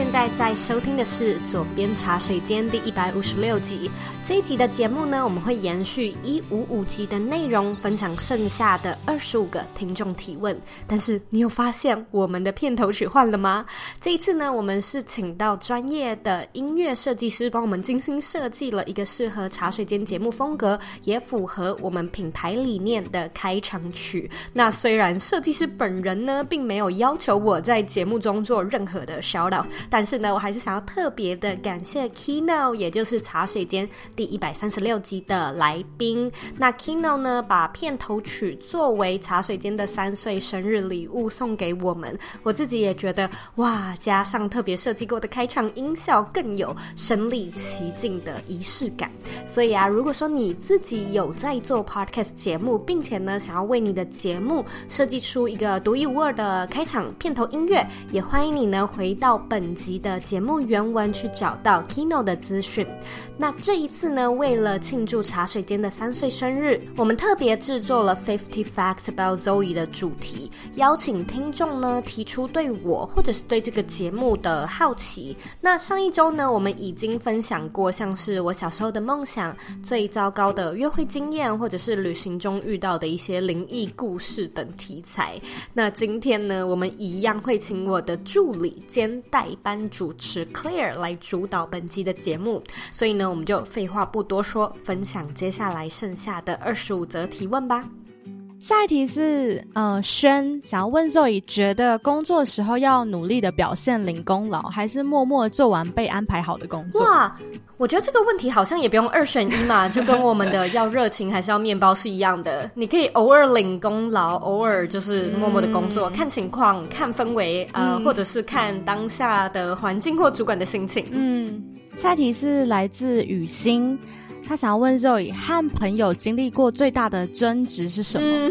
现在在收听的是《左边茶水间》第一百五十六集。这一集的节目呢，我们会延续一五五集的内容，分享剩下的二十五个听众提问。但是你有发现我们的片头曲换了吗？这一次呢，我们是请到专业的音乐设计师帮我们精心设计了一个适合茶水间节目风格，也符合我们品牌理念的开场曲。那虽然设计师本人呢，并没有要求我在节目中做任何的 shout out。但是呢，我还是想要特别的感谢 Kino，也就是茶水间第一百三十六集的来宾。那 Kino 呢，把片头曲作为茶水间的三岁生日礼物送给我们。我自己也觉得哇，加上特别设计过的开场音效，更有身临其境的仪式感。所以啊，如果说你自己有在做 Podcast 节目，并且呢，想要为你的节目设计出一个独一无二的开场片头音乐，也欢迎你呢回到本集的节目原文去找到 Kino 的资讯。那这一次呢，为了庆祝茶水间的三岁生日，我们特别制作了 Fifty Facts About Zoe 的主题，邀请听众呢提出对我或者是对这个节目的好奇。那上一周呢，我们已经分享过像是我小时候的梦想、最糟糕的约会经验，或者是旅行中遇到的一些灵异故事等题材。那今天呢，我们一样会请我的助理兼代班。主持 Claire 来主导本期的节目，所以呢，我们就废话不多说，分享接下来剩下的二十五则提问吧。下一题是，嗯，轩想要问 Zoe，觉得工作的时候要努力的表现领功劳，还是默默做完被安排好的工作？哇，我觉得这个问题好像也不用二选一嘛，就跟我们的要热情还是要面包是一样的。你可以偶尔领功劳，偶尔就是默默的工作，嗯、看情况、看氛围，呃，嗯、或者是看当下的环境或主管的心情。嗯，下一题是来自雨欣。他想要问 Zoe 和朋友经历过最大的争执是什么？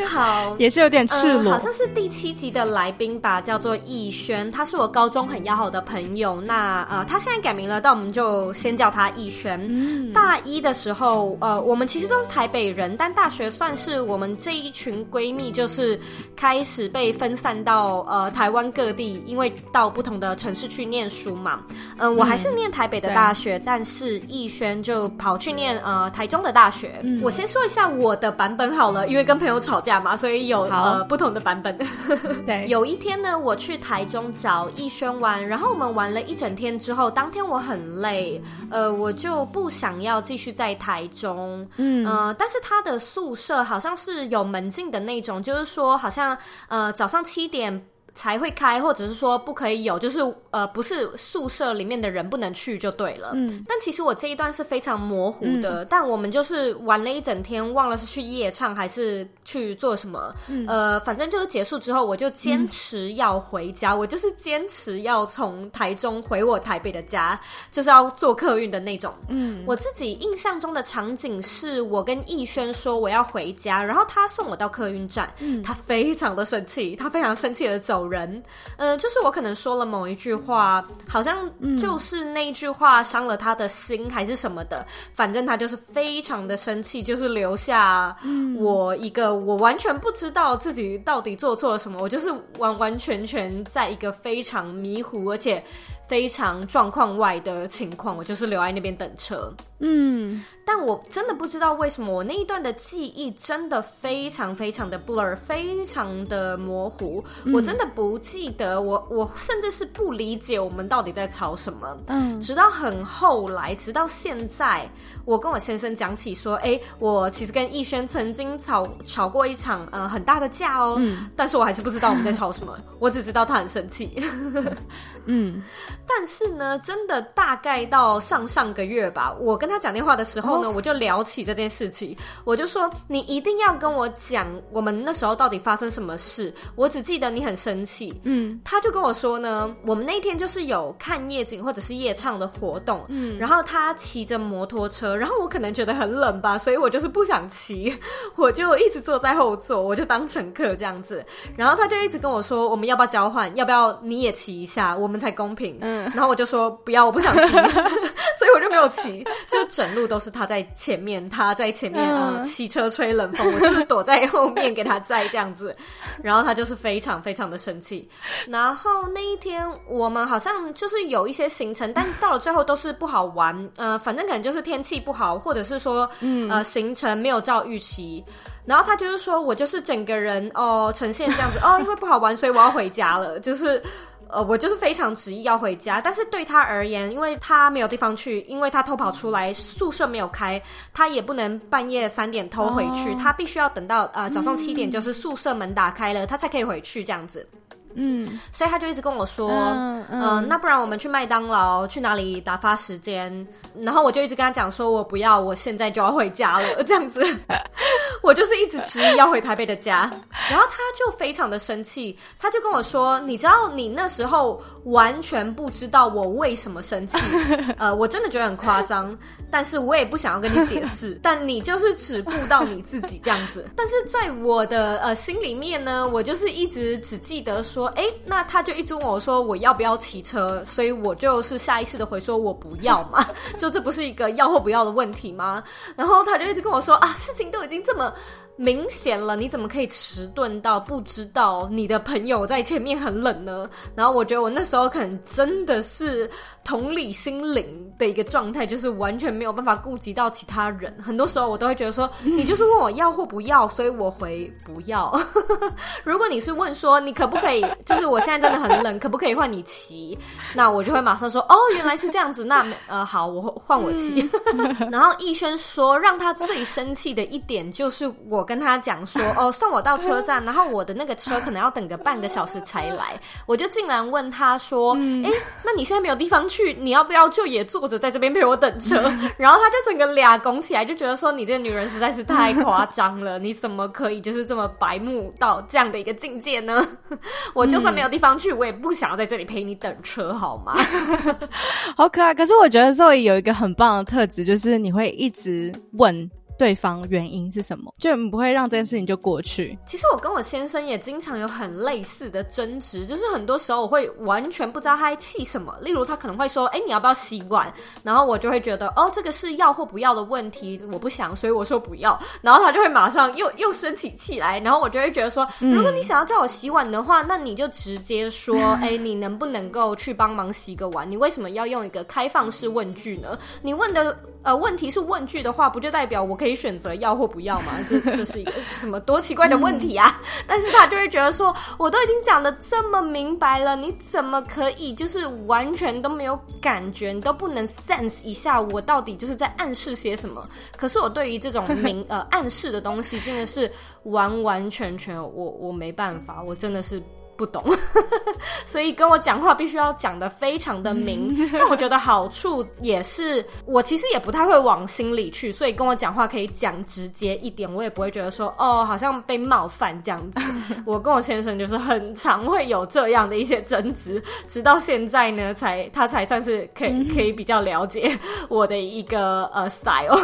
好，也是有点赤裸，呃，好像是第七集的来宾吧，叫做逸轩，他是我高中很要好的朋友。那呃，他现在改名了，但我们就先叫他逸轩。嗯，大一的时候，呃，我们其实都是台北人，但大学算是我们这一群闺蜜，就是开始被分散到呃台湾各地，因为到不同的城市去念书嘛。呃、嗯，我还是念台北的大学，但是逸轩就跑去念呃台中的大学。嗯，我先说一下我的版本好了，因为跟朋友吵架嘛，所以有呃不同的版本。对，有一天呢，我去台中找逸轩玩，然后我们玩了一整天之后，当天我很累，呃，我就不想要继续在台中。嗯呃，但是他的宿舍好像是有门禁的那种，就是说好像呃早上七点。才会开，或者是说不可以有，就是呃，不是宿舍里面的人不能去就对了。嗯，但其实我这一段是非常模糊的。嗯、但我们就是玩了一整天，忘了是去夜唱还是去做什么。嗯、呃，反正就是结束之后，我就坚持要回家。嗯、我就是坚持要从台中回我台北的家，就是要坐客运的那种。嗯，我自己印象中的场景是我跟逸轩说我要回家，然后他送我到客运站。嗯，他非常的生气，他非常生气的走。人，嗯、呃，就是我可能说了某一句话，好像就是那一句话伤了他的心，还是什么的，反正他就是非常的生气，就是留下我一个我完全不知道自己到底做错了什么，我就是完完全全在一个非常迷糊而且非常状况外的情况，我就是留在那边等车。嗯，但我真的不知道为什么我那一段的记忆真的非常非常的 blur，非常的模糊。嗯、我真的不记得，我我甚至是不理解我们到底在吵什么。嗯，直到很后来，直到现在，我跟我先生讲起说，哎、欸，我其实跟逸轩曾经吵吵过一场呃很大的架哦。嗯，但是我还是不知道我们在吵什么，我只知道他很生气。嗯，但是呢，真的大概到上上个月吧，我跟跟他讲电话的时候呢，哦、我就聊起这件事情，我就说你一定要跟我讲我们那时候到底发生什么事。我只记得你很生气，嗯，他就跟我说呢，我们那天就是有看夜景或者是夜唱的活动，嗯，然后他骑着摩托车，然后我可能觉得很冷吧，所以我就是不想骑，我就一直坐在后座，我就当乘客这样子，然后他就一直跟我说，我们要不要交换，要不要你也骑一下，我们才公平，嗯，然后我就说不要，我不想骑。所以我就没有骑，就整路都是他在前面，他在前面啊，骑车吹冷风，我就是躲在后面给他载这样子。然后他就是非常非常的生气。然后那一天我们好像就是有一些行程，但到了最后都是不好玩。呃，反正可能就是天气不好，或者是说呃行程没有照预期。然后他就是说我就是整个人哦呈现这样子哦，因为不好玩，所以我要回家了，就是。呃，我就是非常执意要回家，但是对他而言，因为他没有地方去，因为他偷跑出来，宿舍没有开，他也不能半夜三点偷回去，哦、他必须要等到呃早上七点，就是宿舍门打开了，嗯、他才可以回去这样子。嗯，所以他就一直跟我说，嗯，那不然我们去麦当劳，去哪里打发时间？然后我就一直跟他讲说，我不要，我现在就要回家了，这样子。我就是一直执意要回台北的家，然后他就非常的生气，他就跟我说，你知道你那时候完全不知道我为什么生气，呃，我真的觉得很夸张，但是我也不想要跟你解释，但你就是只步到你自己这样子。但是在我的呃心里面呢，我就是一直只记得说。哎，那他就一直问我说我要不要骑车，所以我就是下意识的回说我不要嘛，就这不是一个要或不要的问题吗？然后他就一直跟我说啊，事情都已经这么。ん?明显了，你怎么可以迟钝到不知道你的朋友在前面很冷呢？然后我觉得我那时候可能真的是同理心灵的一个状态，就是完全没有办法顾及到其他人。很多时候我都会觉得说，你就是问我要或不要，所以我回不要。如果你是问说你可不可以，就是我现在真的很冷，可不可以换你骑？那我就会马上说，哦，原来是这样子，那呃好，我换我骑。然后逸轩说，让他最生气的一点就是我。跟他讲说 哦，送我到车站，然后我的那个车可能要等个半个小时才来，我就竟然问他说，哎，那你现在没有地方去，你要不要就也坐着在这边陪我等车？然后他就整个俩拱起来，就觉得说你这个女人实在是太夸张了，你怎么可以就是这么白目到这样的一个境界呢？我就算没有地方去，我也不想要在这里陪你等车，好吗？好可爱。可是我觉得 Zoe 有一个很棒的特质，就是你会一直问。对方原因是什么？就不会让这件事情就过去。其实我跟我先生也经常有很类似的争执，就是很多时候我会完全不知道他在气什么。例如他可能会说：“哎，你要不要洗碗？”然后我就会觉得：“哦，这个是要或不要的问题，我不想，所以我说不要。”然后他就会马上又又生起气来，然后我就会觉得说：“如果你想要叫我洗碗的话，那你就直接说：‘哎，你能不能够去帮忙洗个碗？’你为什么要用一个开放式问句呢？你问的。”呃，问题是问句的话，不就代表我可以选择要或不要吗？这 这是一个什么多奇怪的问题啊！嗯、但是他就会觉得说，我都已经讲的这么明白了，你怎么可以就是完全都没有感觉，你都不能 sense 一下我到底就是在暗示些什么？可是我对于这种明 呃暗示的东西，真的是完完全全我我没办法，我真的是。不懂，所以跟我讲话必须要讲的非常的明。但我觉得好处也是，我其实也不太会往心里去，所以跟我讲话可以讲直接一点，我也不会觉得说哦，好像被冒犯这样子。我跟我先生就是很常会有这样的一些争执，直到现在呢，才他才算是可以可以比较了解我的一个呃 style。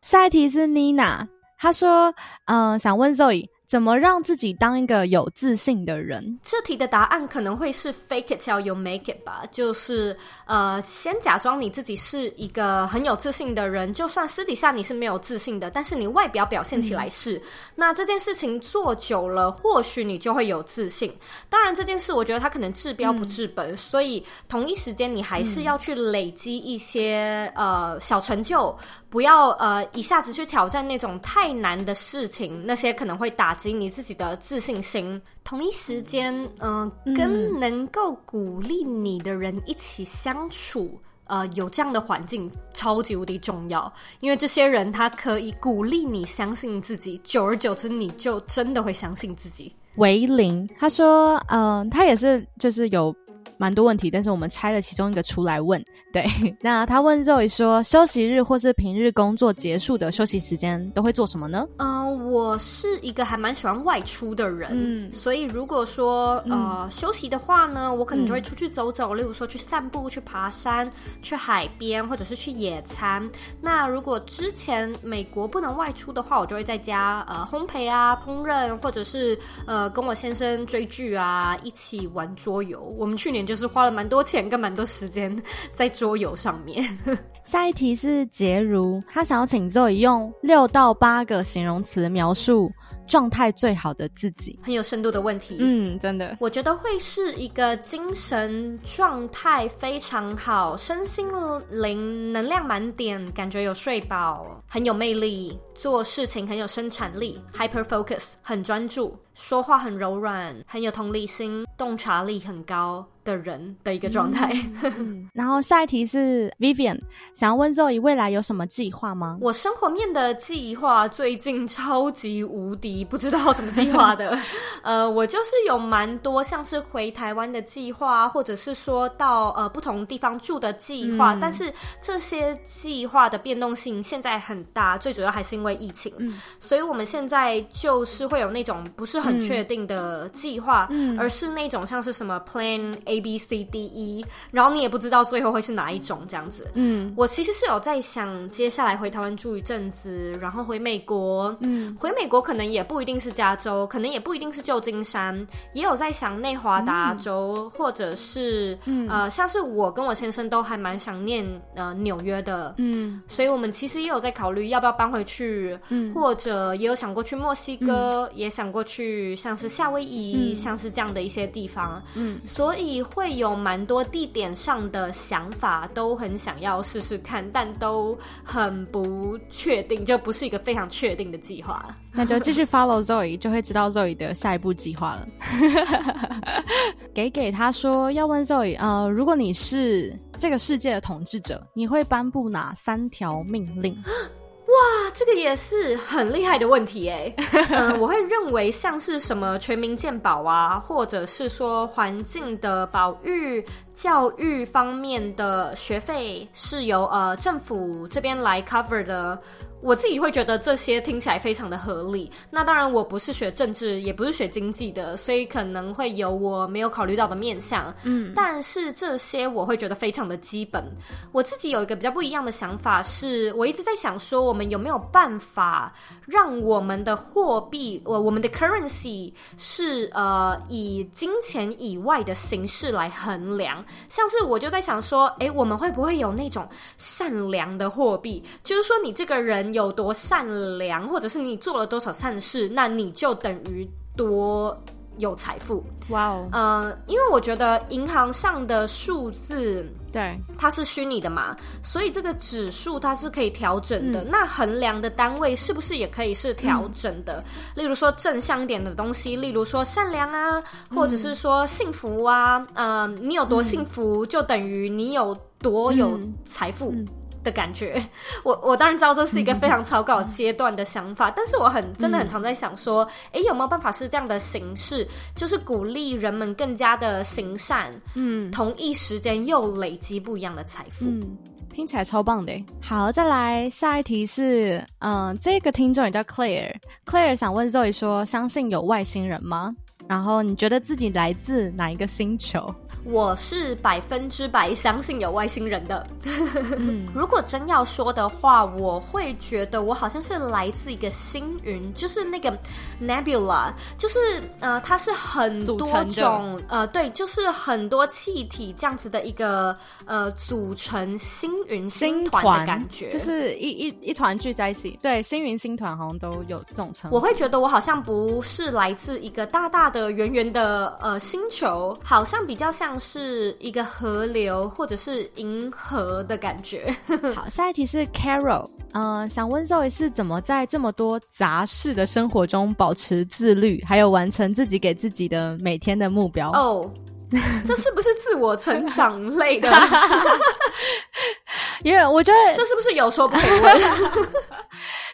下一题是 Nina，她说嗯、呃，想问 Zoe。怎么让自己当一个有自信的人？这题的答案可能会是 fake it till you make it 吧，就是呃，先假装你自己是一个很有自信的人，就算私底下你是没有自信的，但是你外表表现起来是，嗯、那这件事情做久了，或许你就会有自信。当然，这件事我觉得它可能治标不治本，嗯、所以同一时间你还是要去累积一些、嗯、呃小成就，不要呃一下子去挑战那种太难的事情，那些可能会打。及你自己的自信心，同一时间，呃、嗯，跟能够鼓励你的人一起相处，呃，有这样的环境超级无敌重要，因为这些人他可以鼓励你相信自己，久而久之，你就真的会相信自己。维林他说，嗯、呃，他也是就是有蛮多问题，但是我们拆了其中一个出来问。对，那他问 Zoe 说，休息日或是平日工作结束的休息时间都会做什么呢？嗯、呃，我是一个还蛮喜欢外出的人，嗯，所以如果说呃、嗯、休息的话呢，我可能就会出去走走，嗯、例如说去散步、去爬山、去海边，或者是去野餐。那如果之前美国不能外出的话，我就会在家呃烘焙啊、烹饪，或者是呃跟我先生追剧啊，一起玩桌游。我们去年就是花了蛮多钱跟蛮多时间 在桌游上面。下一题是杰如，他想要请 Zoe 用六到八个形容词描述状态最好的自己，很有深度的问题。嗯，真的，我觉得会是一个精神状态非常好，身心灵能量满点，感觉有睡饱，很有魅力，做事情很有生产力，hyper focus，很专注，说话很柔软，很有同理心，洞察力很高。的人的一个状态，嗯，然后下一题是 Vivian 想要问 Zoe 未来有什么计划吗？我生活面的计划最近超级无敌不知道怎么计划的，呃，我就是有蛮多像是回台湾的计划，或者是说到呃不同地方住的计划，嗯，但是这些计划的变动性现在很大，最主要还是因为疫情，嗯，所以我们现在就是会有那种不是很确定的计划，嗯，而是那种像是什么 Plan A B C D E，然后你也不知道最后会是哪一种这样子。嗯，我其实是有在想，接下来回台湾住一阵子，然后回美国。嗯，回美国可能也不一定是加州，可能也不一定是旧金山，也有在想内华达州，嗯、或者是、嗯、呃，像是我跟我先生都还蛮想念呃纽约的。嗯，所以我们其实也有在考虑要不要搬回去，嗯，或者也有想过去墨西哥，嗯、也想过去像是夏威夷，嗯、像是这样的一些地方。嗯，所以。会有蛮多地点上的想法，都很想要试试看，但都很不确定，就不是一个非常确定的计划。那就继续 follow Zoe，就会知道 Zoe 的下一步计划了。给给他说要问 Zoe，呃，如果你是这个世界的统治者，你会颁布哪三条命令？哇，这个也是很厉害的问题哎。嗯、呃，我会认为像是什么全民健保啊，或者是说环境的保育、教育方面的学费是由呃政府这边来 cover 的。我自己会觉得这些听起来非常的合理。那当然，我不是学政治，也不是学经济的，所以可能会有我没有考虑到的面向。嗯，但是这些我会觉得非常的基本。我自己有一个比较不一样的想法是，我一直在想说，我们有没有办法让我们的货币，我我们的 currency 是呃以金钱以外的形式来衡量。像是我就在想说，诶，我们会不会有那种善良的货币？就是说，你这个人。有多善良，或者是你做了多少善事，那你就等于多有财富。哇哦，呃，因为我觉得银行上的数字，对，它是虚拟的嘛，所以这个指数它是可以调整的。嗯、那衡量的单位是不是也可以是调整的？嗯、例如说正向一点的东西，例如说善良啊，或者是说幸福啊，嗯、呃，你有多幸福，就等于你有多有财富。嗯嗯的感觉，我我当然知道这是一个非常草稿阶段的想法，嗯、但是我很真的很常在想说，哎、嗯，有没有办法是这样的形式，就是鼓励人们更加的行善，嗯，同一时间又累积不一样的财富，嗯，听起来超棒的。好，再来下一题是，嗯、呃，这个听众也叫 Claire，Claire 想问 Zoe 说，相信有外星人吗？然后你觉得自己来自哪一个星球？我是百分之百相信有外星人的。嗯、如果真要说的话，我会觉得我好像是来自一个星云，就是那个 nebula，就是呃，它是很多种呃，对，就是很多气体这样子的一个呃组成星云星团的感觉，就是一一一团聚在一起。对，星云星团好像都有这种称呼。我会觉得我好像不是来自一个大大的圆圆的呃星球，好像比较像。是一个河流或者是银河的感觉。好，下一题是 Carol，呃，想问 Zoe 是怎么在这么多杂事的生活中保持自律，还有完成自己给自己的每天的目标？哦，oh, 这是不是自我成长类的？因为我觉得这是不是有说不可以问？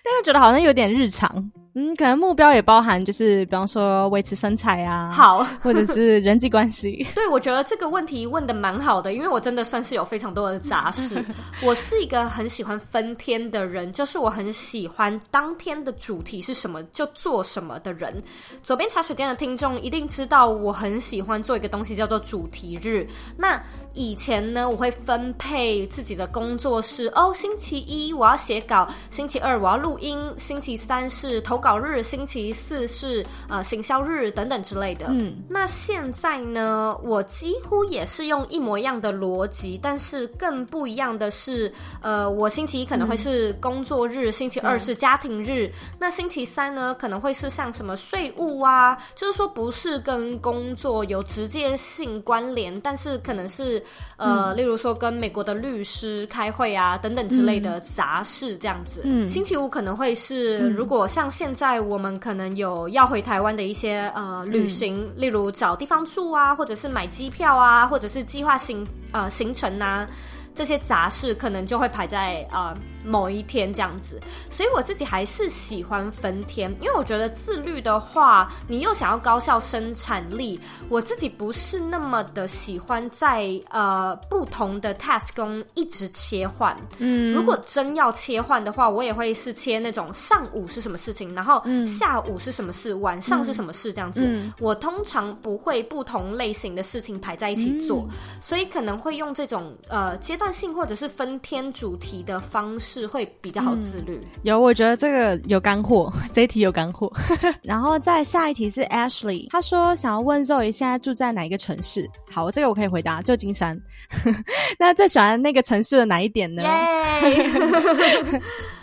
但是觉得好像有点日常。嗯，可能目标也包含就是，比方说维持身材啊，好，或者是人际关系。对，我觉得这个问题问的蛮好的，因为我真的算是有非常多的杂事。我是一个很喜欢分天的人，就是我很喜欢当天的主题是什么就做什么的人。左边茶水间的听众一定知道，我很喜欢做一个东西叫做主题日。那以前呢，我会分配自己的工作是哦，星期一我要写稿，星期二我要录音，星期三是投稿日，星期四是呃行销日等等之类的。嗯，那现在呢，我几乎也是用一模一样的逻辑，但是更不一样的是，呃，我星期一可能会是工作日，嗯、星期二是家庭日，那星期三呢可能会是像什么税务啊，就是说不是跟工作有直接性关联，但是可能是呃，嗯、例如说跟美国的律师开会啊等等之类的杂事这样子。嗯，星期五可能会是、嗯、如果像现在我。们可能有要回台湾的一些呃旅行，嗯、例如找地方住啊，或者是买机票啊，或者是计划行呃行程啊，这些杂事可能就会排在啊。呃某一天这样子，所以我自己还是喜欢分天，因为我觉得自律的话，你又想要高效生产力，我自己不是那么的喜欢在呃不同的 task 中一直切换。嗯，如果真要切换的话，我也会是切那种上午是什么事情，然后下午是什么事，晚上是什么事这样子。嗯，我通常不会不同类型的事情排在一起做，嗯，所以可能会用这种呃阶段性或者是分天主题的方式。是会比较好自律。嗯、有，我觉得这个有干货，这一题有干货。然后再下一题是 Ashley，他说想要问 Zoe 现在住在哪一个城市？好，这个我可以回答，旧金山。那最喜欢那个城市的哪一点呢？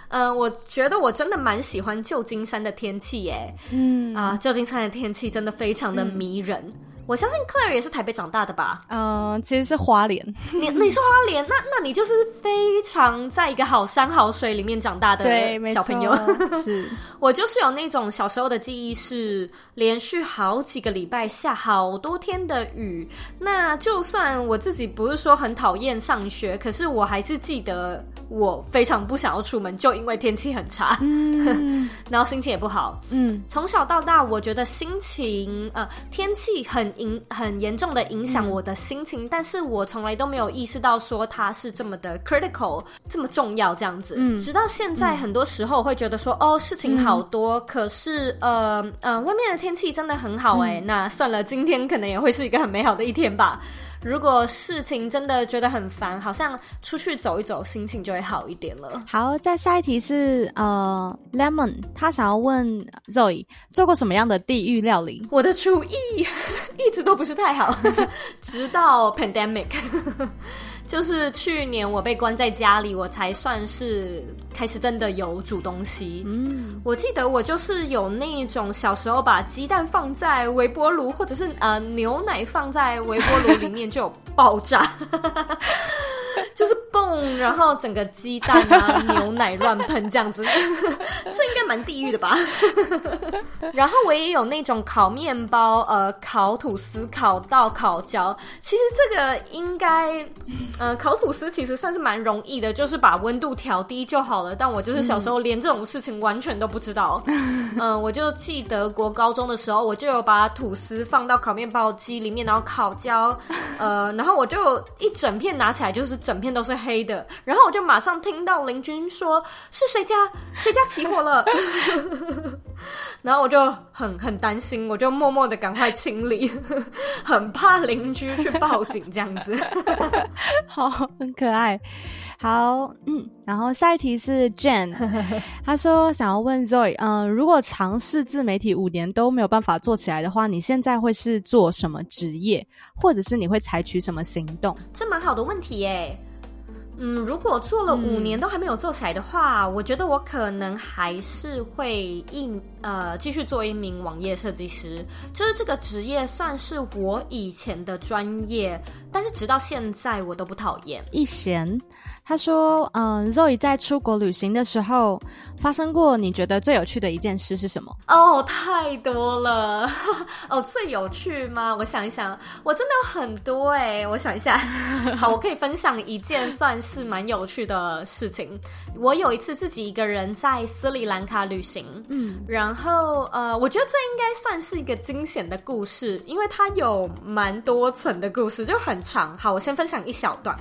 嗯、呃，我觉得我真的蛮喜欢旧金山的天气耶。嗯啊，旧金山的天气真的非常的迷人。嗯我相信 Claire 也是台北长大的吧？嗯、呃，其实是花莲。你你是花莲，那那你就是非常在一个好山好水里面长大的小朋友。是，我就是有那种小时候的记忆，是连续好几个礼拜下好多天的雨。那就算我自己不是说很讨厌上学，可是我还是记得我非常不想要出门，就因为天气很差，嗯、然后心情也不好。嗯，从小到大，我觉得心情呃天气很。影很严重的影响我的心情，嗯、但是我从来都没有意识到说它是这么的 critical，这么重要这样子。嗯，直到现在，很多时候会觉得说，嗯、哦，事情好多，嗯、可是呃呃，外面的天气真的很好哎，嗯、那算了，今天可能也会是一个很美好的一天吧。如果事情真的觉得很烦，好像出去走一走，心情就会好一点了。好，再下一题是呃，Lemon，他想要问 Zoe 做过什么样的地狱料理？我的厨艺 一直都不是太好，直到 pandemic。就是去年我被关在家里，我才算是开始真的有煮东西。嗯，我记得我就是有那种小时候把鸡蛋放在微波炉，或者是呃牛奶放在微波炉里面就爆炸。就是蹦，然后整个鸡蛋啊、牛奶乱喷这样子，这应该蛮地狱的吧？然后我也有那种烤面包、呃，烤吐司、烤到烤焦。其实这个应该，呃，烤吐司其实算是蛮容易的，就是把温度调低就好了。但我就是小时候连这种事情完全都不知道。嗯、呃，我就记得国高中的时候，我就有把吐司放到烤面包机里面，然后烤焦。呃，然后我就一整片拿起来就是。整片都是黑的，然后我就马上听到邻居说是谁家谁家起火了，然后我就很很担心，我就默默的赶快清理，很怕邻居去报警这样子，好，很可爱。好，嗯，然后下一题是 Jane，他说想要问 Zoe，嗯、呃，如果尝试自媒体五年都没有办法做起来的话，你现在会是做什么职业，或者是你会采取什么行动？这蛮好的问题耶。嗯，如果做了五年都还没有做起来的话，嗯、我觉得我可能还是会一呃继续做一名网页设计师。就是这个职业算是我以前的专业，但是直到现在我都不讨厌。一贤他说：“嗯、呃，Zoe 在出国旅行的时候发生过你觉得最有趣的一件事是什么？”哦，太多了。哦，最有趣吗？我想一想，我真的有很多哎。我想一下，好，我可以分享一件算是。是蛮有趣的事情。我有一次自己一个人在斯里兰卡旅行，嗯，然后呃，我觉得这应该算是一个惊险的故事，因为它有蛮多层的故事，就很长。好，我先分享一小段。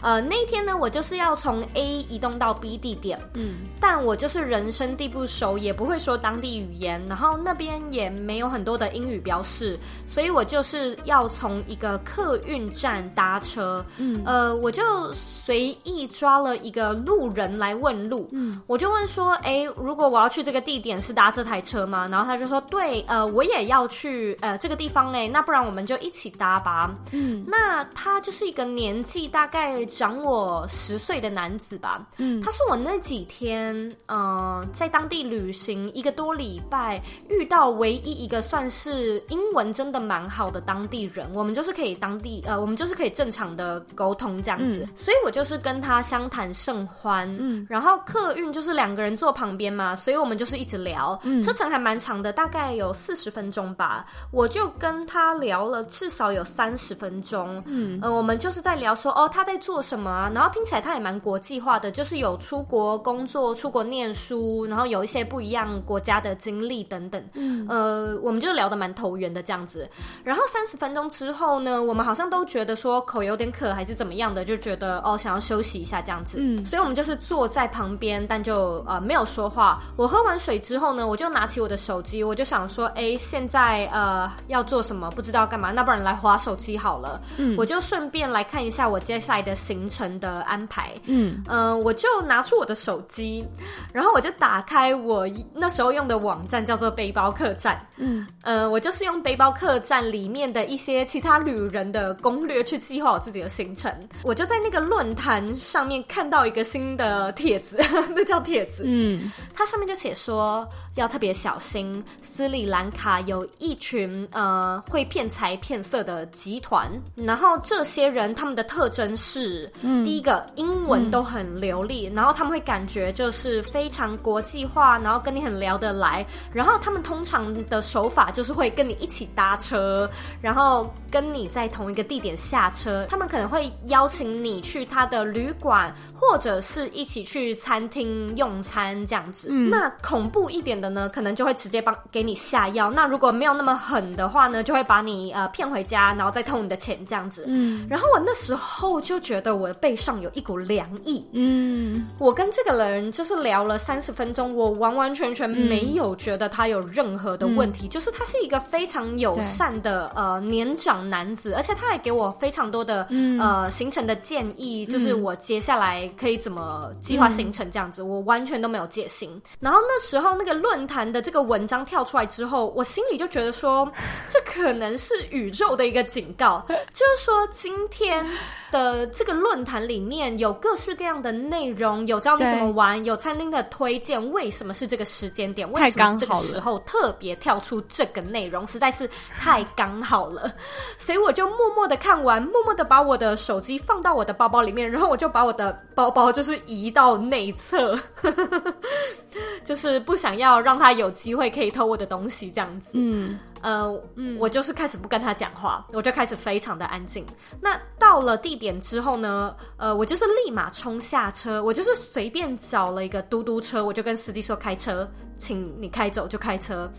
呃，那一天呢，我就是要从 A 移动到 B 地点，嗯，但我就是人生地不熟，也不会说当地语言，然后那边也没有很多的英语标示，所以我就是要从一个客运站搭车，嗯，呃，我就随意抓了一个路人来问路，嗯，我就问说，哎，如果我要去这个地点是搭这台车吗？然后他就说，对，呃，我也要去，呃，这个地方嘞，那不然我们就一起搭吧，嗯，那他就是一个年纪大概。长我十岁的男子吧，嗯，他是我那几天，嗯、在当地旅行一个多礼拜遇到唯一一个算是英文真的蛮好的当地人，我们就是可以当地，呃，我们就是可以正常的沟通这样子，所以我就是跟他相谈甚欢，嗯，然后客运就是两个人坐旁边嘛，所以我们就是一直聊，嗯，车程还蛮长的，大概有四十分钟吧，我就跟他聊了至少有三十分钟，嗯，呃，我们就是在聊说，哦，他在做。什么啊？然后听起来他也蛮国际化的，就是有出国工作、出国念书，然后有一些不一样国家的经历等等。嗯，呃，我们就聊得蛮投缘的这样子。然后三十分钟之后呢，我们好像都觉得说口有点渴还是怎么样的，就觉得哦想要休息一下这样子。嗯，所以我们就是坐在旁边，但就呃没有说话。我喝完水之后呢，我就拿起我的手机，我就想说，哎，现在呃要做什么？不知道干嘛？那不然来划手机好了。嗯，我就顺便来看一下我接下来的。行程的安排，嗯嗯、呃，我就拿出我的手机，然后我就打开我那时候用的网站，叫做背包客栈，嗯嗯、呃，我就是用背包客栈里面的一些其他旅人的攻略去计划我自己的行程。我就在那个论坛上面看到一个新的帖子，那叫帖子，嗯，它上面就写说要特别小心斯里兰卡有一群呃会骗财骗色的集团，然后这些人他们的特征是。嗯、第一个英文都很流利，嗯、然后他们会感觉就是非常国际化，然后跟你很聊得来，然后他们通常的手法就是会跟你一起搭车，然后跟你在同一个地点下车，他们可能会邀请你去他的旅馆，或者是一起去餐厅用餐这样子。嗯、那恐怖一点的呢，可能就会直接帮给你下药。那如果没有那么狠的话呢，就会把你呃骗回家，然后再偷你的钱这样子。嗯，然后我那时候就觉得。我的背上有一股凉意。嗯，我跟这个人就是聊了三十分钟，我完完全全没有觉得他有任何的问题，嗯、就是他是一个非常友善的呃年长男子，而且他还给我非常多的、嗯、呃行程的建议，就是我接下来可以怎么计划行程这样子，嗯、我完全都没有戒心。然后那时候那个论坛的这个文章跳出来之后，我心里就觉得说，这可能是宇宙的一个警告，就是说今天。的这个论坛里面有各式各样的内容，有教你怎么玩，有餐厅的推荐。为什么是这个时间点？为什么是这个时候特别跳出这个内容？实在是太刚好了，所以我就默默的看完，默默的把我的手机放到我的包包里面，然后我就把我的包包就是移到内侧，就是不想要让他有机会可以偷我的东西，这样子。嗯。呃，嗯，我就是开始不跟他讲话，我就开始非常的安静。那到了地点之后呢，呃，我就是立马冲下车，我就是随便找了一个嘟嘟车，我就跟司机说开车，请你开走就开车。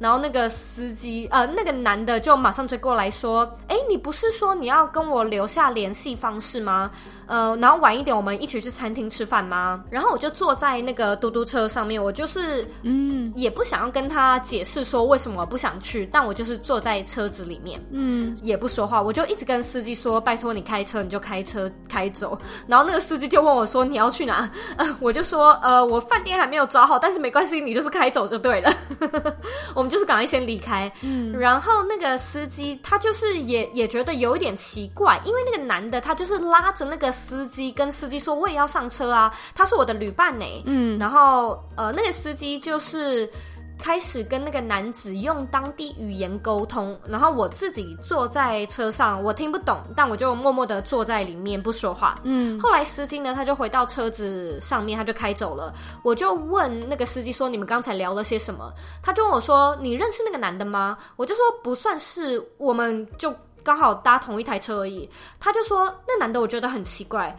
然后那个司机，呃，那个男的就马上追过来说：“哎，你不是说你要跟我留下联系方式吗？呃，然后晚一点我们一起去餐厅吃饭吗？”然后我就坐在那个嘟嘟车上面，我就是，嗯，也不想要跟他解释说为什么我不想去，但我就是坐在车子里面，嗯，也不说话，我就一直跟司机说：“拜托你开车，你就开车开走。”然后那个司机就问我说：“你要去哪？”呃，我就说：“呃，我饭店还没有找好，但是没关系，你就是开走就对了。”我们。就是赶快先离开，嗯，然后那个司机他就是也也觉得有一点奇怪，因为那个男的他就是拉着那个司机，跟司机说我也要上车啊，他是我的旅伴呢，嗯，然后呃那个司机就是。开始跟那个男子用当地语言沟通，然后我自己坐在车上，我听不懂，但我就默默的坐在里面不说话。嗯，后来司机呢，他就回到车子上面，他就开走了。我就问那个司机说：“你们刚才聊了些什么？”他就问我说：“你认识那个男的吗？”我就说：“不算是，我们就刚好搭同一台车而已。”他就说：“那男的我觉得很奇怪。”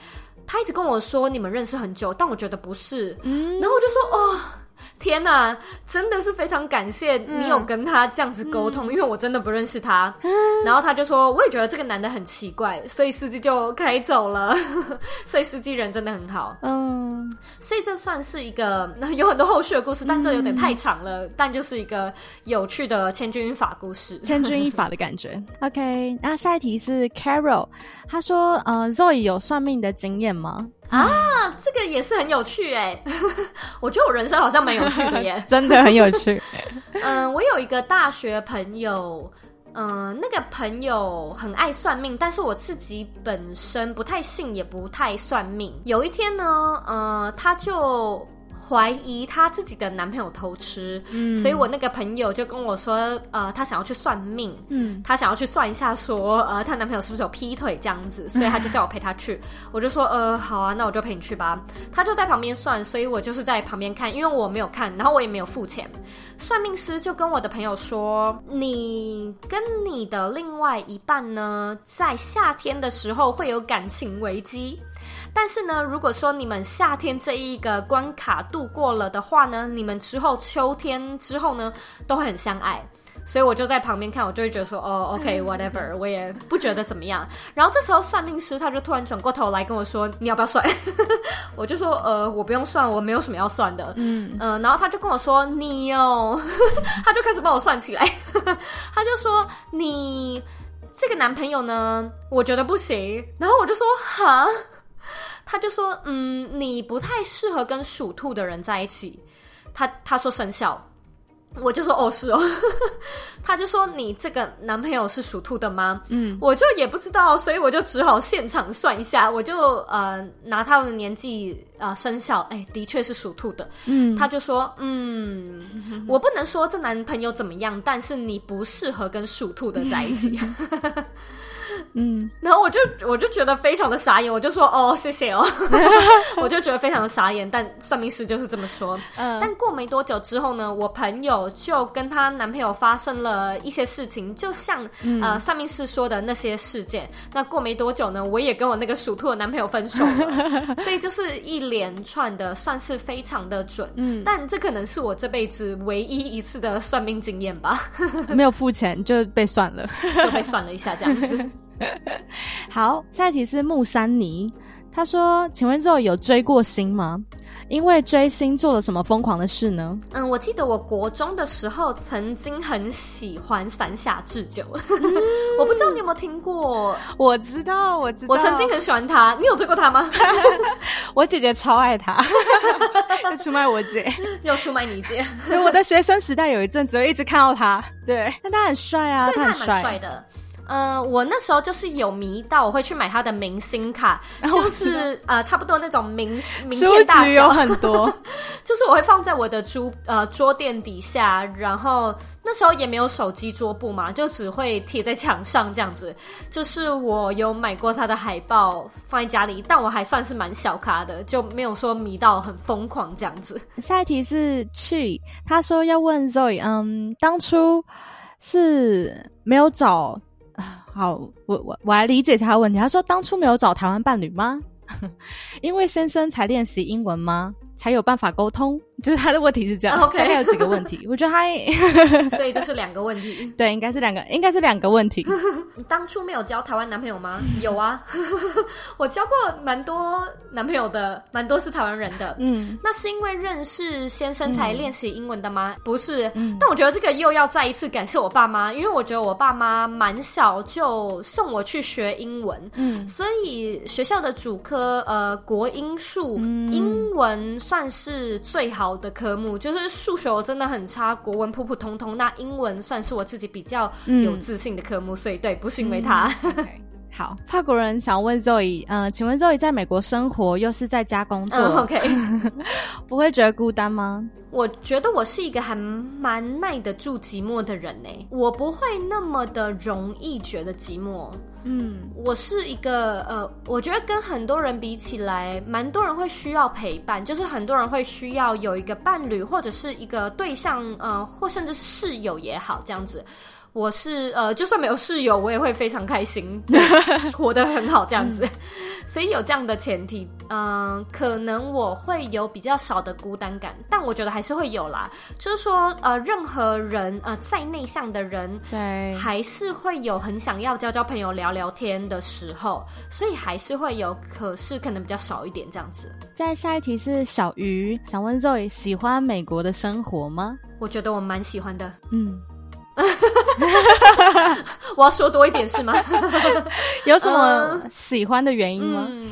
他一直跟我说你们认识很久，但我觉得不是。嗯，然后我就说哦。天呐，真的是非常感谢你有跟他这样子沟通，嗯、因为我真的不认识他。嗯、然后他就说，我也觉得这个男的很奇怪，所以司机就开走了。所以司机人真的很好。嗯，所以这算是一个 有很多后续的故事，但这有点太长了。嗯、但就是一个有趣的千钧一发故事，千钧一发的感觉。OK，那下一题是 Carol，他说：“呃，Zoe 有算命的经验吗？”啊，这个也是很有趣哎，我觉得我人生好像蛮有趣的耶，真的很有趣。嗯，我有一个大学朋友，嗯，那个朋友很爱算命，但是我自己本身不太信，也不太算命。有一天呢，嗯，他就。怀疑她自己的男朋友偷吃，嗯，所以我那个朋友就跟我说，呃，她想要去算命，嗯，她想要去算一下说，说呃，她男朋友是不是有劈腿这样子，所以她就叫我陪她去，我就说，呃，好啊，那我就陪你去吧。她就在旁边算，所以我就是在旁边看，因为我没有看，然后我也没有付钱。算命师就跟我的朋友说，你跟你的另外一半呢，在夏天的时候会有感情危机。但是呢，如果说你们夏天这一个关卡度过了的话呢，你们之后秋天之后呢，都会很相爱。所以我就在旁边看，我就会觉得说，哦，OK，whatever，我也不觉得怎么样。然后这时候算命师他就突然转过头来跟我说，你要不要算？我就说，呃，我不用算，我没有什么要算的。嗯嗯、呃，然后他就跟我说，你哦，他就开始帮我算起来。他就说，你这个男朋友呢，我觉得不行。然后我就说，哈。他就说：“嗯，你不太适合跟属兔的人在一起。”他他说生肖，我就说：“哦，是哦。”他就说：“你这个男朋友是属兔的吗？”嗯，我就也不知道，所以我就只好现场算一下。我就呃拿他的年纪啊、呃、生肖，哎，的确是属兔的。嗯，他就说：“嗯，我不能说这男朋友怎么样，但是你不适合跟属兔的在一起。”嗯，然后我就我就觉得非常的傻眼，我就说哦，谢谢哦，我就觉得非常的 傻眼。但算命师就是这么说。嗯，但过没多久之后呢，我朋友就跟她男朋友发生了一些事情，就像、嗯、呃算命师说的那些事件。那过没多久呢，我也跟我那个属兔的男朋友分手了，所以就是一连串的，算是非常的准。嗯，但这可能是我这辈子唯一一次的算命经验吧。没有付钱就被算了，就被算了一下这样子。好，下一题是木三尼，他说：“请问 Zoe 有追过星吗？因为追星做了什么疯狂的事呢？”嗯，我记得我国中的时候曾经很喜欢三下智久，嗯、我不知道你有没有听过？我知道，我知道，我曾经很喜欢他。你有追过他吗？我姐姐超爱他，又出卖我姐，又出卖你姐。我的学生时代有一阵子我一直看到他，对，但他很帅啊，他很帅的。呃，我那时候就是有迷到，我会去买他的明星卡，就是呃，差不多那种明明片大小，有很多，就是我会放在我的桌呃桌垫底下，然后那时候也没有手机桌布嘛，就只会贴在墙上这样子。就是我有买过他的海报放在家里，但我还算是蛮小咖的，就没有说迷到很疯狂这样子。下一题是去，他说要问 Zoe，嗯，当初是没有找。好，我我我来理解一下他问题。他说当初没有找台湾伴侣吗？因为先生才练习英文吗？才有办法沟通？就是他的问题是这样，OK，他有几个问题，我觉得他，所以这是两个问题，对，应该是两个，应该是两个问题。你当初没有交台湾男朋友吗？有啊，我交过蛮多男朋友的，蛮多是台湾人的。嗯，那是因为认识先生才练习英文的吗？嗯、不是，嗯、但我觉得这个又要再一次感谢我爸妈，因为我觉得我爸妈蛮小就送我去学英文，嗯，所以学校的主科呃国英数、嗯、英文算是最好的科目就是数学我真的很差，国文普普通通。那英文算是我自己比较有自信的科目，嗯、所以对，不是因为他。嗯 okay. 好，法国人想问 Zoe，嗯、呃，请问 Zoe 在美国生活又是在家工作、嗯、，OK，不会觉得孤单吗？我觉得我是一个还蛮耐得住寂寞的人呢，我不会那么的容易觉得寂寞。嗯，我是一个呃，我觉得跟很多人比起来，蛮多人会需要陪伴，就是很多人会需要有一个伴侣或者是一个对象，呃，或甚至是室友也好，这样子。我是呃，就算没有室友，我也会非常开心，活得很好这样子。嗯、所以有这样的前提，嗯、呃，可能我会有比较少的孤单感，但我觉得还是会有啦。就是说，呃，任何人呃，再内向的人，对，还是会有很想要交交朋友、聊聊天的时候，所以还是会有，可是可能比较少一点这样子。再下一题是小鱼想问 Zoe，喜欢美国的生活吗？我觉得我蛮喜欢的，嗯。我要说多一点是吗？有什么喜欢的原因吗？嗯，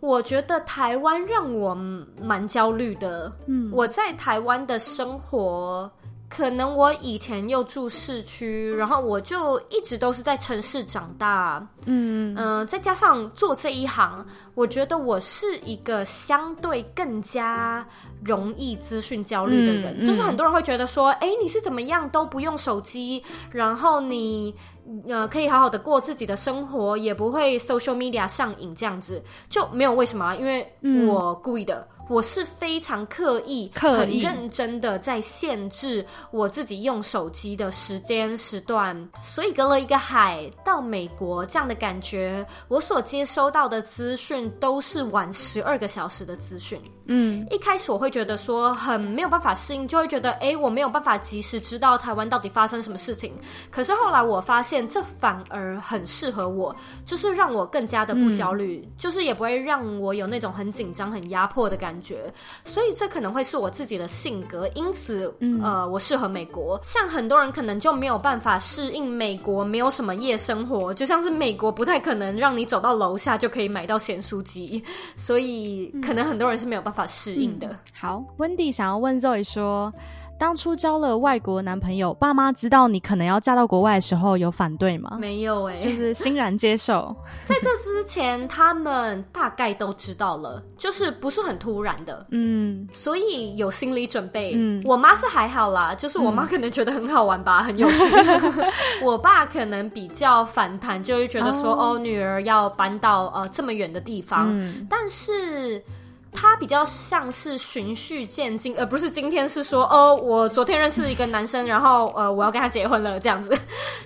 我觉得台湾让我蛮焦虑的。嗯，我在台湾的生活。可能我以前又住市区，然后我就一直都是在城市长大，嗯嗯、呃，再加上做这一行，我觉得我是一个相对更加容易资讯焦虑的人。嗯嗯、就是很多人会觉得说，哎，你是怎么样都不用手机，然后你呃可以好好的过自己的生活，也不会 social media 上瘾这样子，就没有为什么啊？因为我故意的。我是非常刻意、刻意、很认真的在限制我自己用手机的时间时段，所以隔了一个海到美国这样的感觉，我所接收到的资讯都是晚十二个小时的资讯。嗯，一开始我会觉得说很没有办法适应，就会觉得诶，我没有办法及时知道台湾到底发生什么事情。可是后来我发现这反而很适合我，就是让我更加的不焦虑，嗯、就是也不会让我有那种很紧张、很压迫的感觉。感觉，所以这可能会是我自己的性格，因此，嗯、呃，我适合美国。像很多人可能就没有办法适应美国，没有什么夜生活，就像是美国不太可能让你走到楼下就可以买到咸酥鸡，所以可能很多人是没有办法适应的。嗯、好，Wendy 想要问 Zoe 说。当初交了外国男朋友，爸妈知道你可能要嫁到国外的时候，有反对吗？没有哎、欸，就是欣然接受。在这之前，他们大概都知道了，就是不是很突然的，嗯，所以有心理准备。嗯，我妈是还好啦，就是我妈可能觉得很好玩吧，嗯、很有趣。我爸可能比较反弹，就会觉得说，哦，哦，女儿要搬到呃这么远的地方，嗯、但是。他比较像是循序渐进，而不是今天是说哦，我昨天认识一个男生，然后呃，我要跟他结婚了这样子。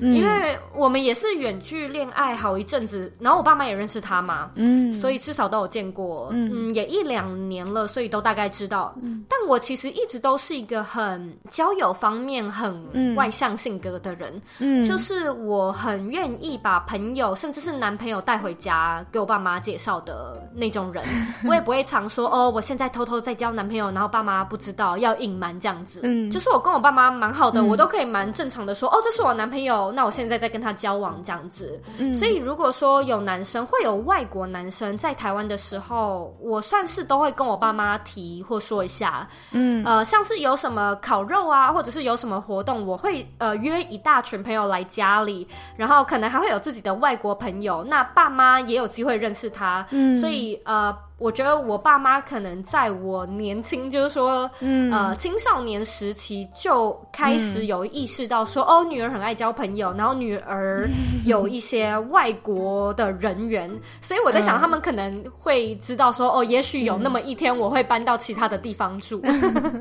嗯、因为我们也是远距恋爱好一阵子，然后我爸妈也认识他嘛，嗯，所以至少都有见过，嗯，嗯，也一两年了，所以都大概知道。嗯、但我其实一直都是一个很交友方面很外向性格的人，嗯，就是我很愿意把朋友甚至是男朋友带回家给我爸妈介绍的那种人，我也不会藏。说哦，我现在偷偷在交男朋友，然后爸妈不知道，要隐瞒这样子。嗯，就是我跟我爸妈蛮好的，嗯、我都可以蛮正常的说哦，这是我男朋友，那我现在在跟他交往这样子。嗯，所以如果说有男生会有外国男生在台湾的时候，我算是都会跟我爸妈提或说一下。嗯，呃，像是有什么烤肉啊，或者是有什么活动，我会呃约一大群朋友来家里，然后可能还会有自己的外国朋友，那爸妈也有机会认识他。嗯，所以呃。我觉得我爸妈可能在我年轻，就是说，嗯、呃，青少年时期就开始有意识到说，嗯、哦，女儿很爱交朋友，然后女儿有一些外国的人员，所以我在想，他们可能会知道说，哦，也许有那么一天我会搬到其他的地方住，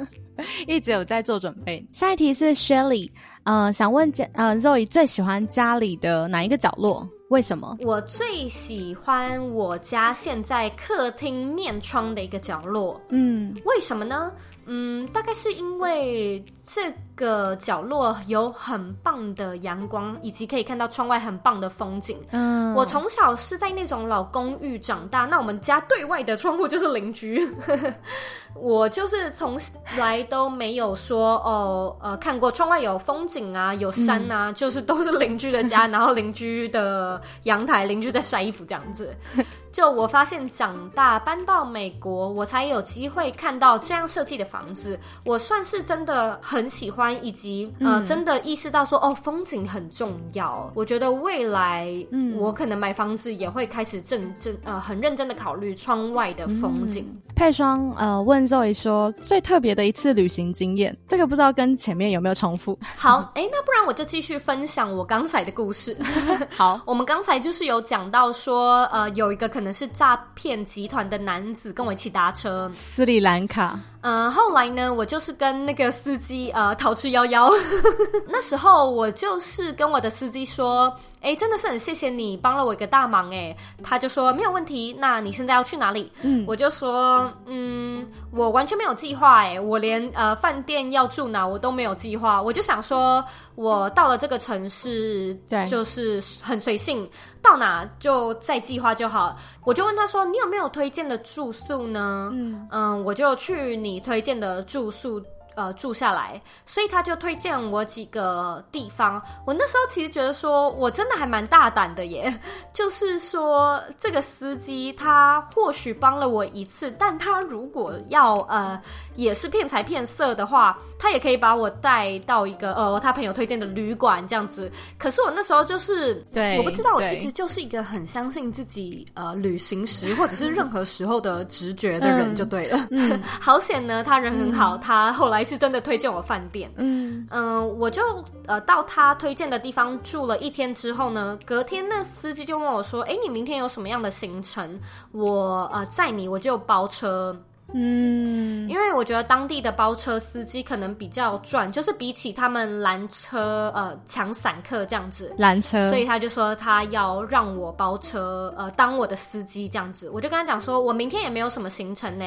一直有在做准备。下一题是 Shelly，嗯、呃，想问家，呃，Zoe 最喜欢家里的哪一个角落？为什么？我最喜欢我家现在客厅面窗的一个角落。嗯，为什么呢？嗯，大概是因为这个角落有很棒的阳光，以及可以看到窗外很棒的风景。嗯，我从小是在那种老公寓长大，那我们家对外的窗户就是邻居。我就是从来都没有说哦，呃，看过窗外有风景啊，有山啊，嗯、就是都是邻居的家，然后邻居的阳台，邻居在晒衣服这样子。就我发现长大搬到美国，我才有机会看到这样设计的房。子，我算是真的很喜欢，以及呃，真的意识到说，哦，风景很重要。我觉得未来，嗯，我可能买房子也会开始正正呃，很认真的考虑窗外的风景。嗯、佩双呃问 Zoe 说，最特别的一次旅行经验，这个不知道跟前面有没有重复？好，哎、欸，那不然我就继续分享我刚才的故事。好，我们刚才就是有讲到说，呃，有一个可能是诈骗集团的男子跟我一起搭车，斯里兰卡。呃，后来呢，我就是跟那个司机呃逃之夭夭。那时候我就是跟我的司机说。哎，真的是很谢谢你帮了我一个大忙哎！他就说没有问题，那你现在要去哪里？嗯，我就说嗯，我完全没有计划哎，我连呃饭店要住哪我都没有计划，我就想说我到了这个城市，对，就是很随性，到哪就再计划就好。我就问他说，你有没有推荐的住宿呢？嗯嗯，我就去你推荐的住宿。呃，住下来，所以他就推荐我几个地方。我那时候其实觉得说，我真的还蛮大胆的耶。就是说，这个司机他或许帮了我一次，但他如果要呃，也是骗财骗色的话，他也可以把我带到一个呃，他朋友推荐的旅馆这样子。可是我那时候就是，对，我不知道，我一直就是一个很相信自己呃，旅行时或者是任何时候的直觉的人就对了。嗯，好险呢，他人很好，嗯、他后来。是真的推荐我饭店，嗯嗯、呃，我就呃到他推荐的地方住了一天之后呢，隔天那司机就问我说：“哎，你明天有什么样的行程？我呃载你，我就包车。”嗯，因为我觉得当地的包车司机可能比较赚，就是比起他们拦车呃抢散客这样子。拦车，所以他就说他要让我包车呃当我的司机这样子，我就跟他讲说，我明天也没有什么行程呢，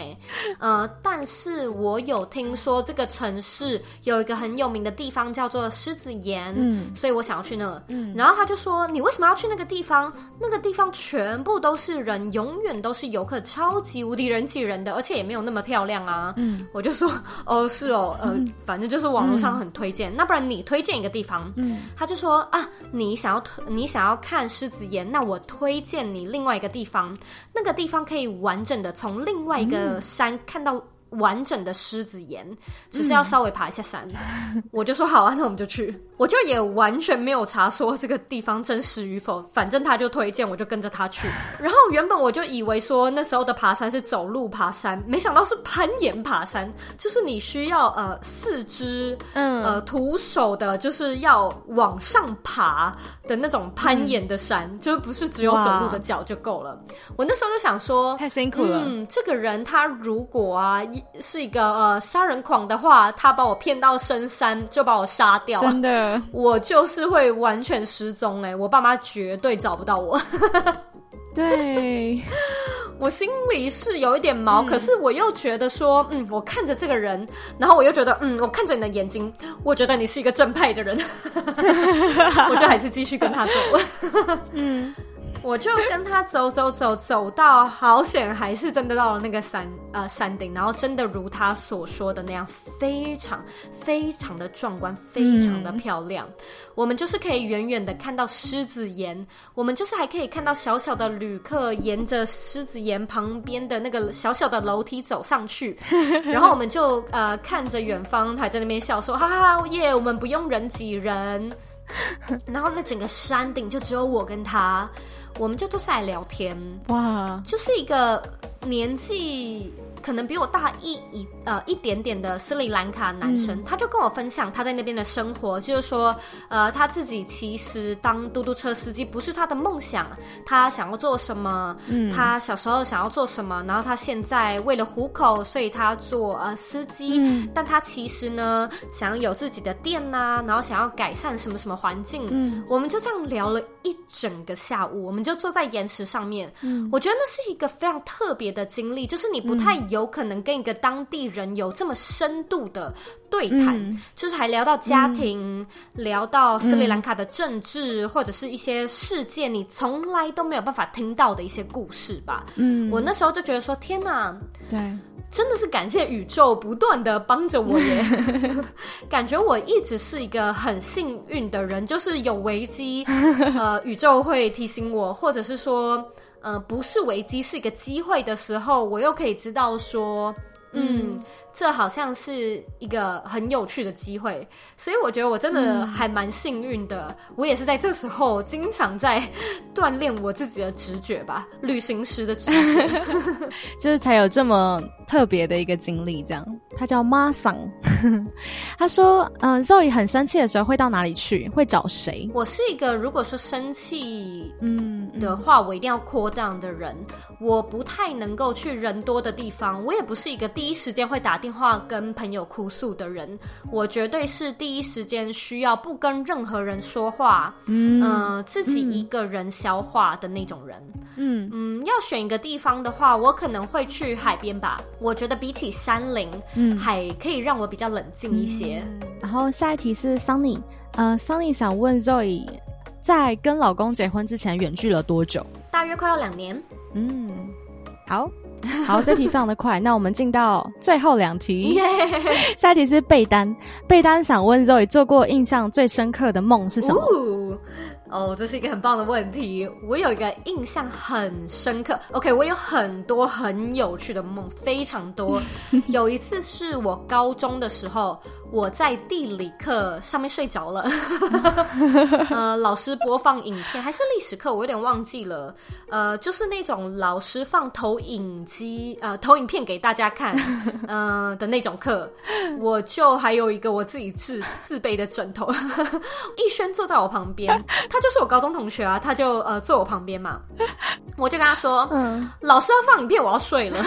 呃，但是我有听说这个城市有一个很有名的地方叫做狮子岩，嗯，所以我想要去那，嗯，然后他就说你为什么要去那个地方？那个地方全部都是人，永远都是游客，超级无敌人挤人的，而且也。没有那么漂亮啊，嗯，我就说哦，是哦，呃，嗯、反正就是网络上很推荐，嗯、那不然你推荐一个地方，嗯，他就说啊，你想要推，你想要看狮子岩，那我推荐你另外一个地方，那个地方可以完整的从另外一个山看到。完整的狮子岩，只是要稍微爬一下山。嗯、我就说好啊，那我们就去。我就也完全没有查说这个地方真实与否，反正他就推荐，我就跟着他去。然后原本我就以为说那时候的爬山是走路爬山，没想到是攀岩爬山，就是你需要呃四肢嗯呃徒手的，就是要往上爬的那种攀岩的山，嗯、就不是只有走路的脚就够了。我那时候就想说太辛苦了，嗯，这个人他如果啊。是一个呃杀人狂的话，他把我骗到深山就把我杀掉，真的，我就是会完全失踪哎，我爸妈绝对找不到我。对，我心里是有一点毛，嗯、可是我又觉得说，嗯，我看着这个人，然后我又觉得，嗯，我看着你的眼睛，我觉得你是一个正派的人，我就还是继续跟他走。嗯。我就跟他走走走，走到好险，还是真的到了那个山呃山顶，然后真的如他所说的那样，非常非常的壮观，非常的漂亮。嗯、我们就是可以远远的看到狮子岩，我们就是还可以看到小小的旅客沿着狮子岩旁边的那个小小的楼梯走上去，然后我们就呃看着远方，还在那边笑说哈哈哈耶，我们不用人挤人。然后那整个山顶就只有我跟他，我们就坐下来聊天，哇，就是一个年纪。可能比我大一一呃一点点的斯里兰卡男生，嗯、他就跟我分享他在那边的生活，就是说，呃，他自己其实当嘟嘟车司机不是他的梦想，他想要做什么，嗯、他小时候想要做什么，然后他现在为了糊口，所以他做呃司机，嗯、但他其实呢想要有自己的店呐、啊，然后想要改善什么什么环境，嗯、我们就这样聊了一整个下午，我们就坐在岩石上面，嗯、我觉得那是一个非常特别的经历，就是你不太。有可能跟一个当地人有这么深度的对谈，嗯、就是还聊到家庭，嗯、聊到斯里兰卡的政治，嗯、或者是一些世界你从来都没有办法听到的一些故事吧。嗯，我那时候就觉得说，天哪，对，真的是感谢宇宙不断的帮着我耶，感觉我一直是一个很幸运的人，就是有危机，呃，宇宙会提醒我，或者是说。呃，不是危机，是一个机会的时候，我又可以知道说，嗯，这好像是一个很有趣的机会，所以我觉得我真的还蛮幸运的。嗯、我也是在这时候经常在锻炼我自己的直觉吧，旅行时的直觉，就是才有这么特别的一个经历。这样，他叫妈桑，他说：“嗯、呃，Zoe 很生气的时候会到哪里去？会找谁？”我是一个如果说生气嗯的话，嗯、我一定要 cool down 的人，我不太能够去人多的地方，我也不是一个。第一时间会打电话跟朋友哭诉的人，我绝对是第一时间需要不跟任何人说话，嗯、呃，自己一个人消化的那种人。嗯嗯，要选一个地方的话，我可能会去海边吧。我觉得比起山林，嗯，海可以让我比较冷静一些。嗯、然后下一题是 Sunny，呃，Sunny 想问 Zoe，在跟老公结婚之前远距了多久？大约快要两年。嗯，好。好，这题非常的快，那我们进到最后两题。下一题是被单，被单想问 Zoe 做过印象最深刻的梦是什么？哦，这是一个很棒的问题。我有一个印象很深刻。OK，我有很多很有趣的梦，非常多。有一次是我高中的时候，我在地理课上面睡着了。呃，老师播放影片，还是历史课，我有点忘记了。呃，就是那种老师放投影机，呃，投影片给大家看，嗯、呃、的那种课。我就还有一个我自己自自备的枕头，逸轩坐在我旁边，他。就是我高中同学啊，他就呃坐我旁边嘛，我就跟他说，嗯，老师要放影片，我要睡了，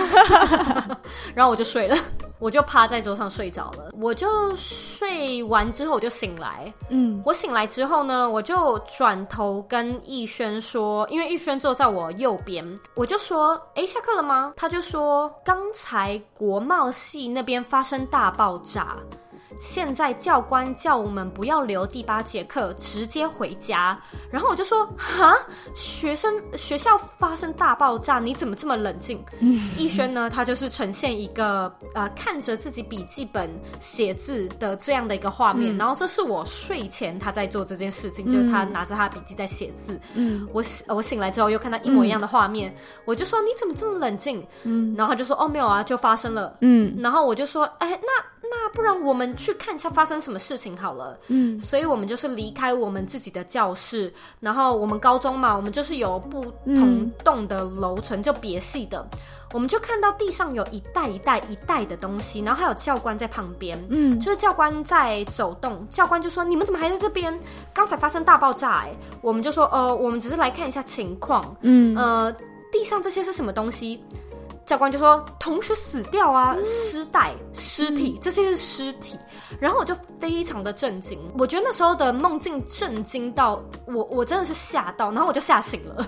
然后我就睡了，我就趴在桌上睡着了。我就睡完之后我就醒来，嗯，我醒来之后呢，我就转头跟逸轩说，因为逸轩坐在我右边，我就说，哎，下课了吗？他就说，刚才国贸系那边发生大爆炸。现在教官叫我们不要留第八节课，直接回家。然后我就说：哈，学生学校发生大爆炸，你怎么这么冷静？逸轩呢，他就是呈现一个呃看着自己笔记本写字的这样的一个画面。嗯、然后这是我睡前他在做这件事情，嗯、就是他拿着他的笔记在写字。嗯，我我醒来之后又看到一模一样的画面，嗯、我就说：你怎么这么冷静？嗯，然后他就说：哦，没有啊，就发生了。嗯，然后我就说：哎，那。那不然我们去看一下发生什么事情好了。嗯，所以我们就是离开我们自己的教室，然后我们高中嘛，我们就是有不同栋的楼层，就别系的。我们就看到地上有一袋一袋一袋的东西，然后还有教官在旁边。嗯，就是教官在走动，教官就说：“你们怎么还在这边？刚才发生大爆炸。”哎，我们就说：“呃，我们只是来看一下情况。”嗯，呃，地上这些是什么东西？教官就说：“同学死掉啊，尸袋、尸体，这些是尸体。”然后我就非常的震惊，我觉得那时候的梦境震惊到我，我真的是吓到，然后我就吓醒了，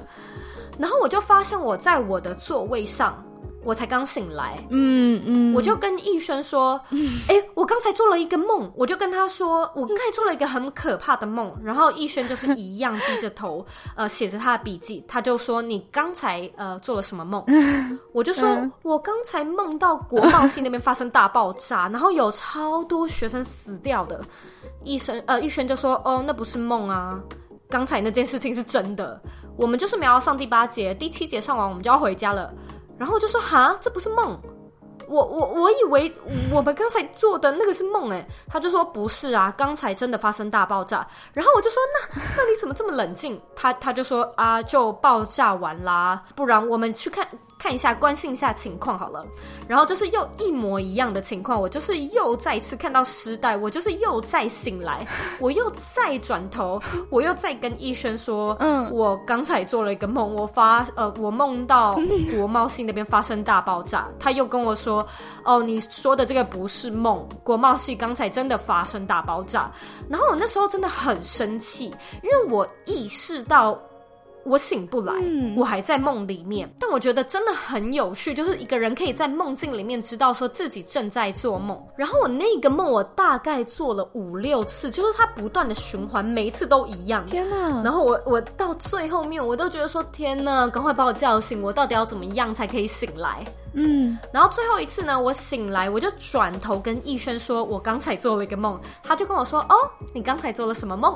然后我就发现我在我的座位上。我才刚醒来，嗯嗯，我就跟逸轩说，哎、欸，我刚才做了一个梦，我就跟他说，我刚才做了一个很可怕的梦，然后逸轩就是一样低着头，呃，写着他的笔记，他就说，你刚才呃做了什么梦？我就说我刚才梦到国贸系那边发生大爆炸，然后有超多学生死掉的，医生呃，逸轩就说，哦，那不是梦啊，刚才那件事情是真的，我们就是没有要上第八节，第七节上完我们就要回家了。然后我就说哈，这不是梦，我我我以为我们刚才做的那个是梦诶。他就说不是啊，刚才真的发生大爆炸。然后我就说那那你怎么这么冷静？他他就说啊，就爆炸完啦，不然我们去看。看一下，关心一下情况好了。然后就是又一模一样的情况，我就是又再次看到尸袋，我就是又再醒来，我又再转头，我又再跟医生说，嗯，我刚才做了一个梦，我发呃，我梦到 国贸系那边发生大爆炸。他又跟我说，哦，你说的这个不是梦，国贸系刚才真的发生大爆炸。然后我那时候真的很生气，因为我意识到。我醒不来，嗯、我还在梦里面。但我觉得真的很有趣，就是一个人可以在梦境里面知道说自己正在做梦。然后我那个梦，我大概做了五六次，就是它不断的循环，每一次都一样。天哪！然后我我到最后面，我都觉得说天哪，赶快把我叫醒，我到底要怎么样才可以醒来？嗯，然后最后一次呢，我醒来我就转头跟逸轩说，我刚才做了一个梦。他就跟我说，哦，你刚才做了什么梦？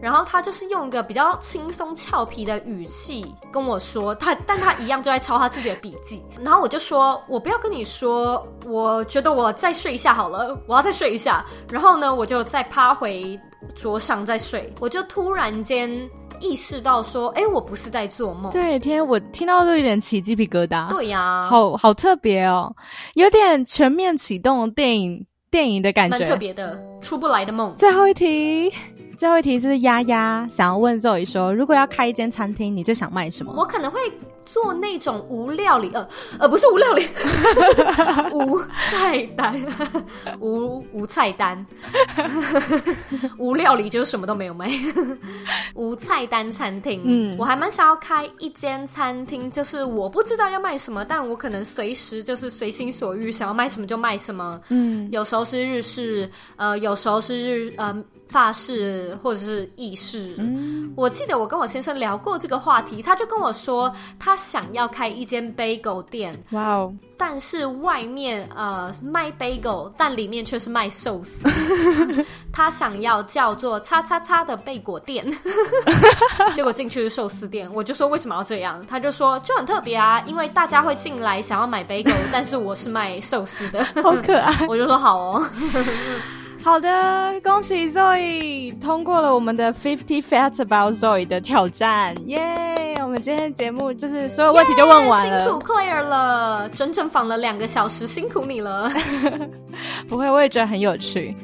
然后他就是用一个比较轻松俏皮的语气跟我说，他但他一样就在抄他自己的笔记。然后我就说，我不要跟你说，我觉得我再睡一下好了，我要再睡一下。然后呢，我就再趴回桌上再睡。我就突然间意识到说，哎，我不是在做梦。对，天，我听到都有点起鸡皮疙瘩。对呀、啊，好好特别哦，有点全面启动电影电影的感觉，蛮特别的，出不来的梦。最后一题。最后一题是丫丫想要问 Zoe 说，如果要开一间餐厅，你最想卖什么？我可能会做那种无料理，呃呃，不是无料理，无菜单，无无菜单，无料理就是什么都没有卖，无菜单餐厅。嗯，我还蛮想要开一间餐厅，就是我不知道要卖什么，但我可能随时就是随心所欲，想要卖什么就卖什么。嗯，有时候是日式，呃，有时候是日，嗯、呃。法式或者是意式，嗯，我记得我跟我先生聊过这个话题，他就跟我说他想要开一间 bagel 店，哇哦！但是外面呃卖 bagel，但里面却是卖寿司。他想要叫做“叉叉叉”的贝果店，结果进去是寿司店。我就说为什么要这样？他就说就很特别啊，因为大家会进来想要买 bagel，但是我是卖寿司的，好可爱。我就说好哦。好的，恭喜 Zoe 通过了我们的 Fifty Facts About Zoe 的挑战，耶、yeah！我们今天的节目就是所有问题就问完了，辛苦 Claire 了，整整访了两个小时，辛苦你了。不会，我也觉得很有趣。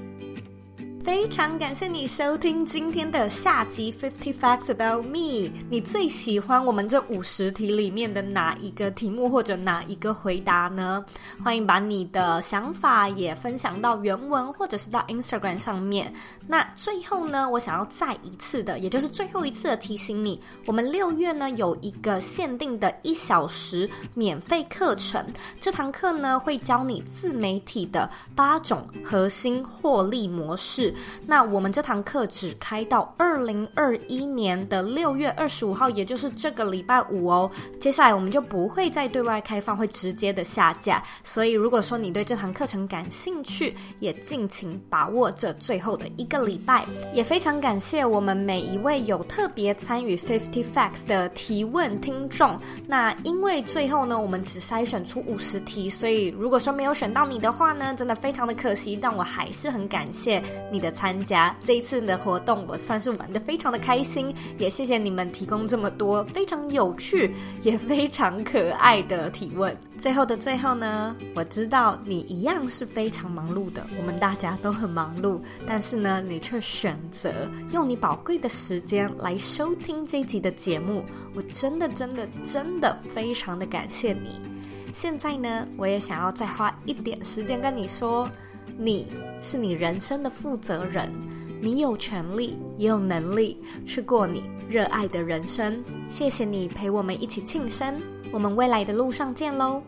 非常感谢你收听今天的下集《Fifty Facts About Me》。你最喜欢我们这五十题里面的哪一个题目或者哪一个回答呢？欢迎把你的想法也分享到原文或者是到 Instagram 上面。那最后呢，我想要再一次的，也就是最后一次的提醒你，我们六月呢有一个限定的一小时免费课程。这堂课呢会教你自媒体的八种核心获利模式。那我们这堂课只开到二零二一年的六月二十五号，也就是这个礼拜五哦。接下来我们就不会再对外开放，会直接的下架。所以如果说你对这堂课程感兴趣，也敬请把握这最后的一个礼拜。也非常感谢我们每一位有特别参与 Fifty Facts 的提问听众。那因为最后呢，我们只筛选出五十题，所以如果说没有选到你的话呢，真的非常的可惜。但我还是很感谢你的参加这一次的活动，我算是玩得非常的开心，也谢谢你们提供这么多非常有趣也非常可爱的提问。最后的最后呢，我知道你一样是非常忙碌的，我们大家都很忙碌，但是呢，你却选择用你宝贵的时间来收听这集的节目，我真的真的真的非常的感谢你。现在呢，我也想要再花一点时间跟你说。你是你人生的负责人，你有权利也有能力去过你热爱的人生。谢谢你陪我们一起庆生，我们未来的路上见喽。